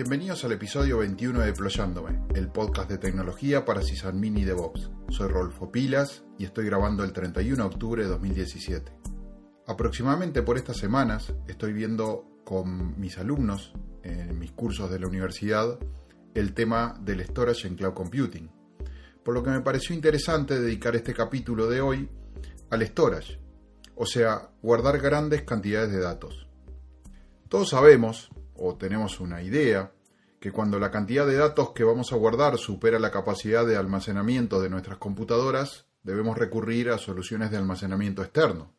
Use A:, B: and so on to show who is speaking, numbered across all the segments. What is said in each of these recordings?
A: Bienvenidos al episodio 21 de Deployándome, el podcast de tecnología para sysadmin y DevOps. Soy Rolfo Pilas y estoy grabando el 31 de octubre de 2017. Aproximadamente por estas semanas estoy viendo con mis alumnos en mis cursos de la universidad el tema del storage en cloud computing. Por lo que me pareció interesante dedicar este capítulo de hoy al storage, o sea, guardar grandes cantidades de datos. Todos sabemos o tenemos una idea que cuando la cantidad de datos que vamos a guardar supera la capacidad de almacenamiento de nuestras computadoras, debemos recurrir a soluciones de almacenamiento externo.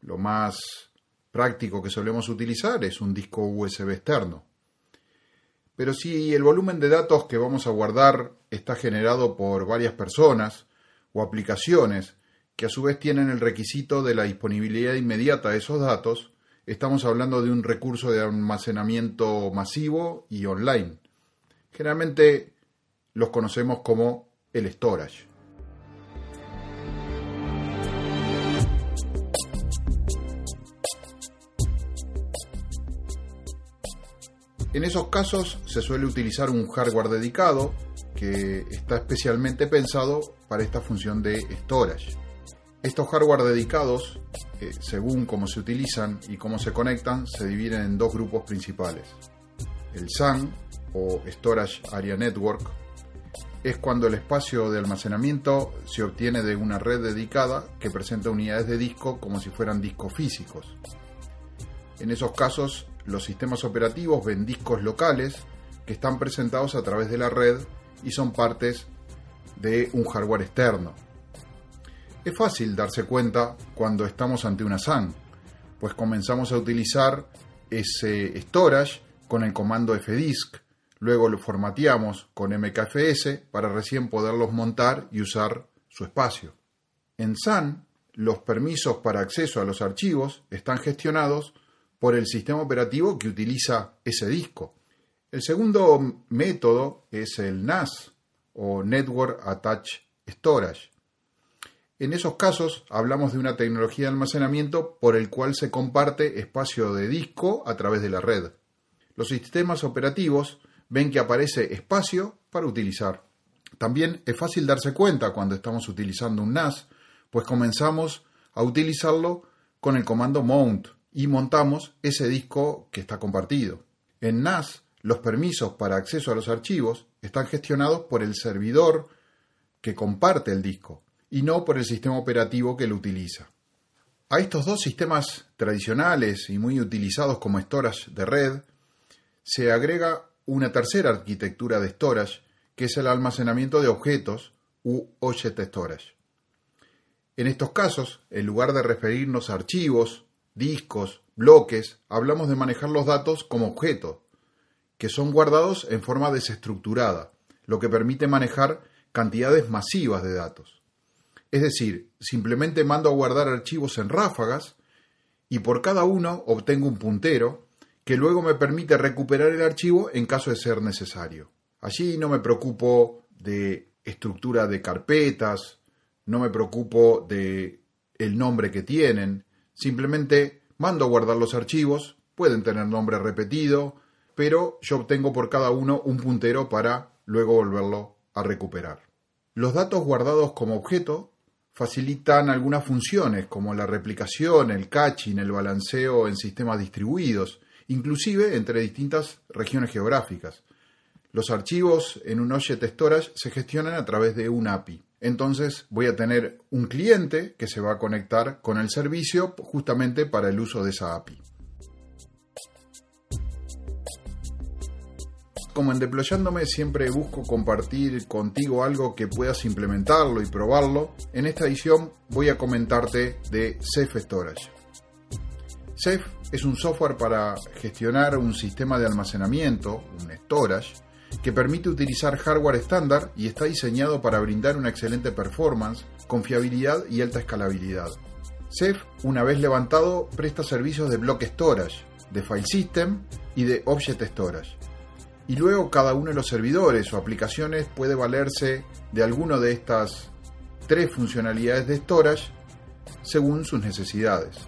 A: Lo más práctico que solemos utilizar es un disco USB externo. Pero si el volumen de datos que vamos a guardar está generado por varias personas o aplicaciones que a su vez tienen el requisito de la disponibilidad inmediata de esos datos, estamos hablando de un recurso de almacenamiento masivo y online. Generalmente los conocemos como el storage. En esos casos se suele utilizar un hardware dedicado que está especialmente pensado para esta función de storage. Estos hardware dedicados según cómo se utilizan y cómo se conectan, se dividen en dos grupos principales. El SAN, o Storage Area Network, es cuando el espacio de almacenamiento se obtiene de una red dedicada que presenta unidades de disco como si fueran discos físicos. En esos casos, los sistemas operativos ven discos locales que están presentados a través de la red y son partes de un hardware externo. Es fácil darse cuenta cuando estamos ante una SAN, pues comenzamos a utilizar ese storage con el comando fdisk, luego lo formateamos con mkfs para recién poderlos montar y usar su espacio. En SAN, los permisos para acceso a los archivos están gestionados por el sistema operativo que utiliza ese disco. El segundo método es el NAS o Network Attached Storage en esos casos hablamos de una tecnología de almacenamiento por el cual se comparte espacio de disco a través de la red. Los sistemas operativos ven que aparece espacio para utilizar. También es fácil darse cuenta cuando estamos utilizando un NAS, pues comenzamos a utilizarlo con el comando mount y montamos ese disco que está compartido. En NAS, los permisos para acceso a los archivos están gestionados por el servidor que comparte el disco y no por el sistema operativo que lo utiliza. A estos dos sistemas tradicionales y muy utilizados como storage de red, se agrega una tercera arquitectura de storage, que es el almacenamiento de objetos u object storage. En estos casos, en lugar de referirnos a archivos, discos, bloques, hablamos de manejar los datos como objetos, que son guardados en forma desestructurada, lo que permite manejar cantidades masivas de datos. Es decir, simplemente mando a guardar archivos en ráfagas y por cada uno obtengo un puntero que luego me permite recuperar el archivo en caso de ser necesario. Allí no me preocupo de estructura de carpetas, no me preocupo de el nombre que tienen, simplemente mando a guardar los archivos, pueden tener nombre repetido, pero yo obtengo por cada uno un puntero para luego volverlo a recuperar. Los datos guardados como objeto facilitan algunas funciones como la replicación, el caching, el balanceo en sistemas distribuidos, inclusive entre distintas regiones geográficas. Los archivos en un Object Storage se gestionan a través de un API. Entonces voy a tener un cliente que se va a conectar con el servicio justamente para el uso de esa API. Como en Deployándome siempre busco compartir contigo algo que puedas implementarlo y probarlo, en esta edición voy a comentarte de Ceph Storage. Ceph es un software para gestionar un sistema de almacenamiento, un storage, que permite utilizar hardware estándar y está diseñado para brindar una excelente performance, confiabilidad y alta escalabilidad. Ceph, una vez levantado, presta servicios de block storage, de file system y de object storage y luego cada uno de los servidores o aplicaciones puede valerse de alguno de estas tres funcionalidades de storage según sus necesidades.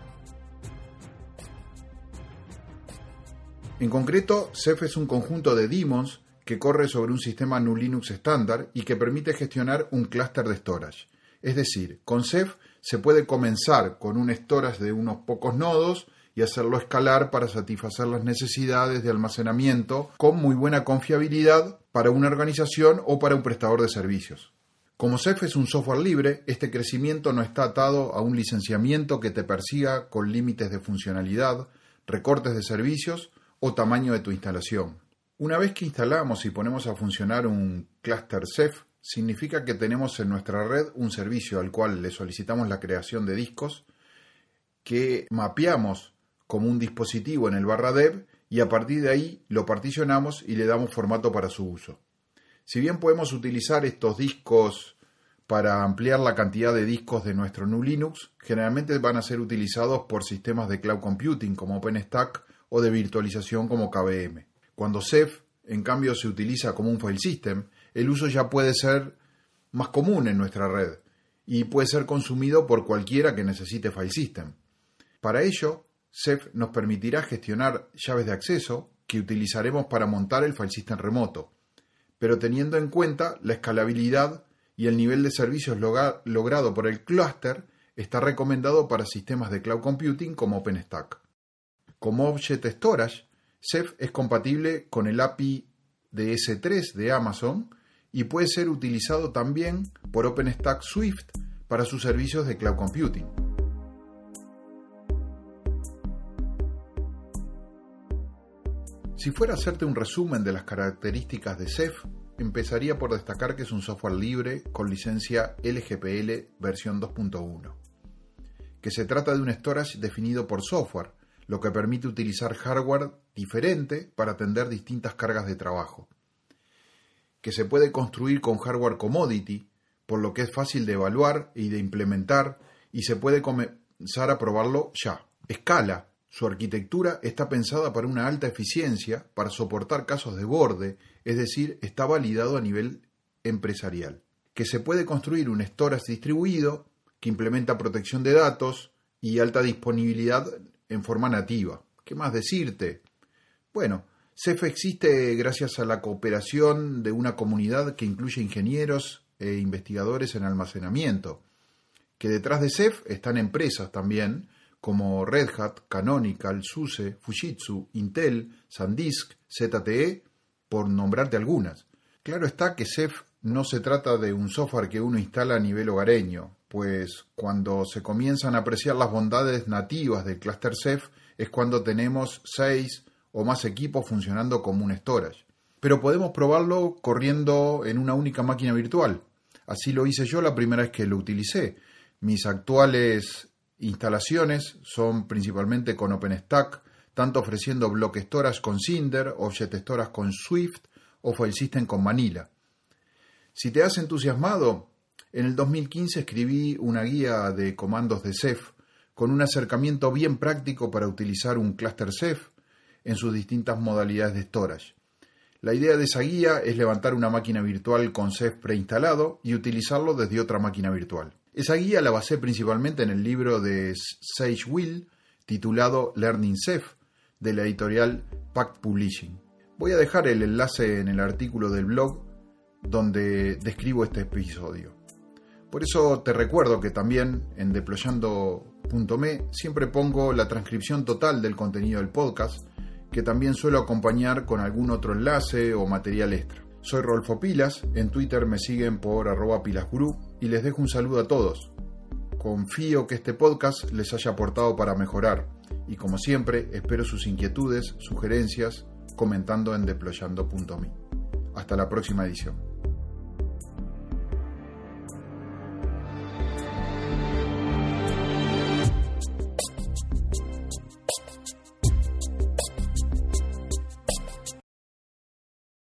A: En concreto, Ceph es un conjunto de daemons que corre sobre un sistema GNU Linux estándar y que permite gestionar un clúster de storage. Es decir, con Ceph se puede comenzar con un storage de unos pocos nodos y hacerlo escalar para satisfacer las necesidades de almacenamiento con muy buena confiabilidad para una organización o para un prestador de servicios. Como Ceph es un software libre, este crecimiento no está atado a un licenciamiento que te persiga con límites de funcionalidad, recortes de servicios o tamaño de tu instalación. Una vez que instalamos y ponemos a funcionar un clúster Ceph, significa que tenemos en nuestra red un servicio al cual le solicitamos la creación de discos que mapeamos como un dispositivo en el barra dev y a partir de ahí lo particionamos y le damos formato para su uso. Si bien podemos utilizar estos discos para ampliar la cantidad de discos de nuestro GNU Linux, generalmente van a ser utilizados por sistemas de cloud computing como OpenStack o de virtualización como KVM. Cuando Ceph, en cambio, se utiliza como un file system, el uso ya puede ser más común en nuestra red y puede ser consumido por cualquiera que necesite file system. Para ello, Ceph nos permitirá gestionar llaves de acceso que utilizaremos para montar el file system remoto, pero teniendo en cuenta la escalabilidad y el nivel de servicios logrado por el clúster está recomendado para sistemas de cloud computing como OpenStack. Como Object Storage, Ceph es compatible con el API de S3 de Amazon y puede ser utilizado también por OpenStack Swift para sus servicios de cloud computing. Si fuera a hacerte un resumen de las características de Ceph, empezaría por destacar que es un software libre con licencia LGPL versión 2.1, que se trata de un storage definido por software, lo que permite utilizar hardware diferente para atender distintas cargas de trabajo, que se puede construir con hardware commodity, por lo que es fácil de evaluar y de implementar y se puede comenzar a probarlo ya. Escala, su arquitectura está pensada para una alta eficiencia, para soportar casos de borde, es decir, está validado a nivel empresarial. Que se puede construir un storage distribuido que implementa protección de datos y alta disponibilidad en forma nativa. ¿Qué más decirte? Bueno, CEF existe gracias a la cooperación de una comunidad que incluye ingenieros e investigadores en almacenamiento, que detrás de CEF están empresas también, como Red Hat, Canonical, SUSE, Fujitsu, Intel, SanDisk, ZTE, por nombrarte algunas. Claro está que Ceph no se trata de un software que uno instala a nivel hogareño, pues cuando se comienzan a apreciar las bondades nativas del cluster Ceph es cuando tenemos seis o más equipos funcionando como un storage. Pero podemos probarlo corriendo en una única máquina virtual. Así lo hice yo la primera vez que lo utilicé. Mis actuales instalaciones son principalmente con OpenStack, tanto ofreciendo block storage con Cinder, object storage con Swift o file system con Manila. Si te has entusiasmado, en el 2015 escribí una guía de comandos de Ceph con un acercamiento bien práctico para utilizar un cluster Ceph en sus distintas modalidades de storage. La idea de esa guía es levantar una máquina virtual con Ceph preinstalado y utilizarlo desde otra máquina virtual. Esa guía la basé principalmente en el libro de Sage Will titulado Learning Ceph de la editorial Pact Publishing. Voy a dejar el enlace en el artículo del blog donde describo este episodio. Por eso te recuerdo que también en deployando.me siempre pongo la transcripción total del contenido del podcast, que también suelo acompañar con algún otro enlace o material extra. Soy Rolfo Pilas, en Twitter me siguen por arroba pilasgurú y les dejo un saludo a todos. Confío que este podcast les haya aportado para mejorar y como siempre espero sus inquietudes, sugerencias, comentando en deployando.me. Hasta la próxima edición.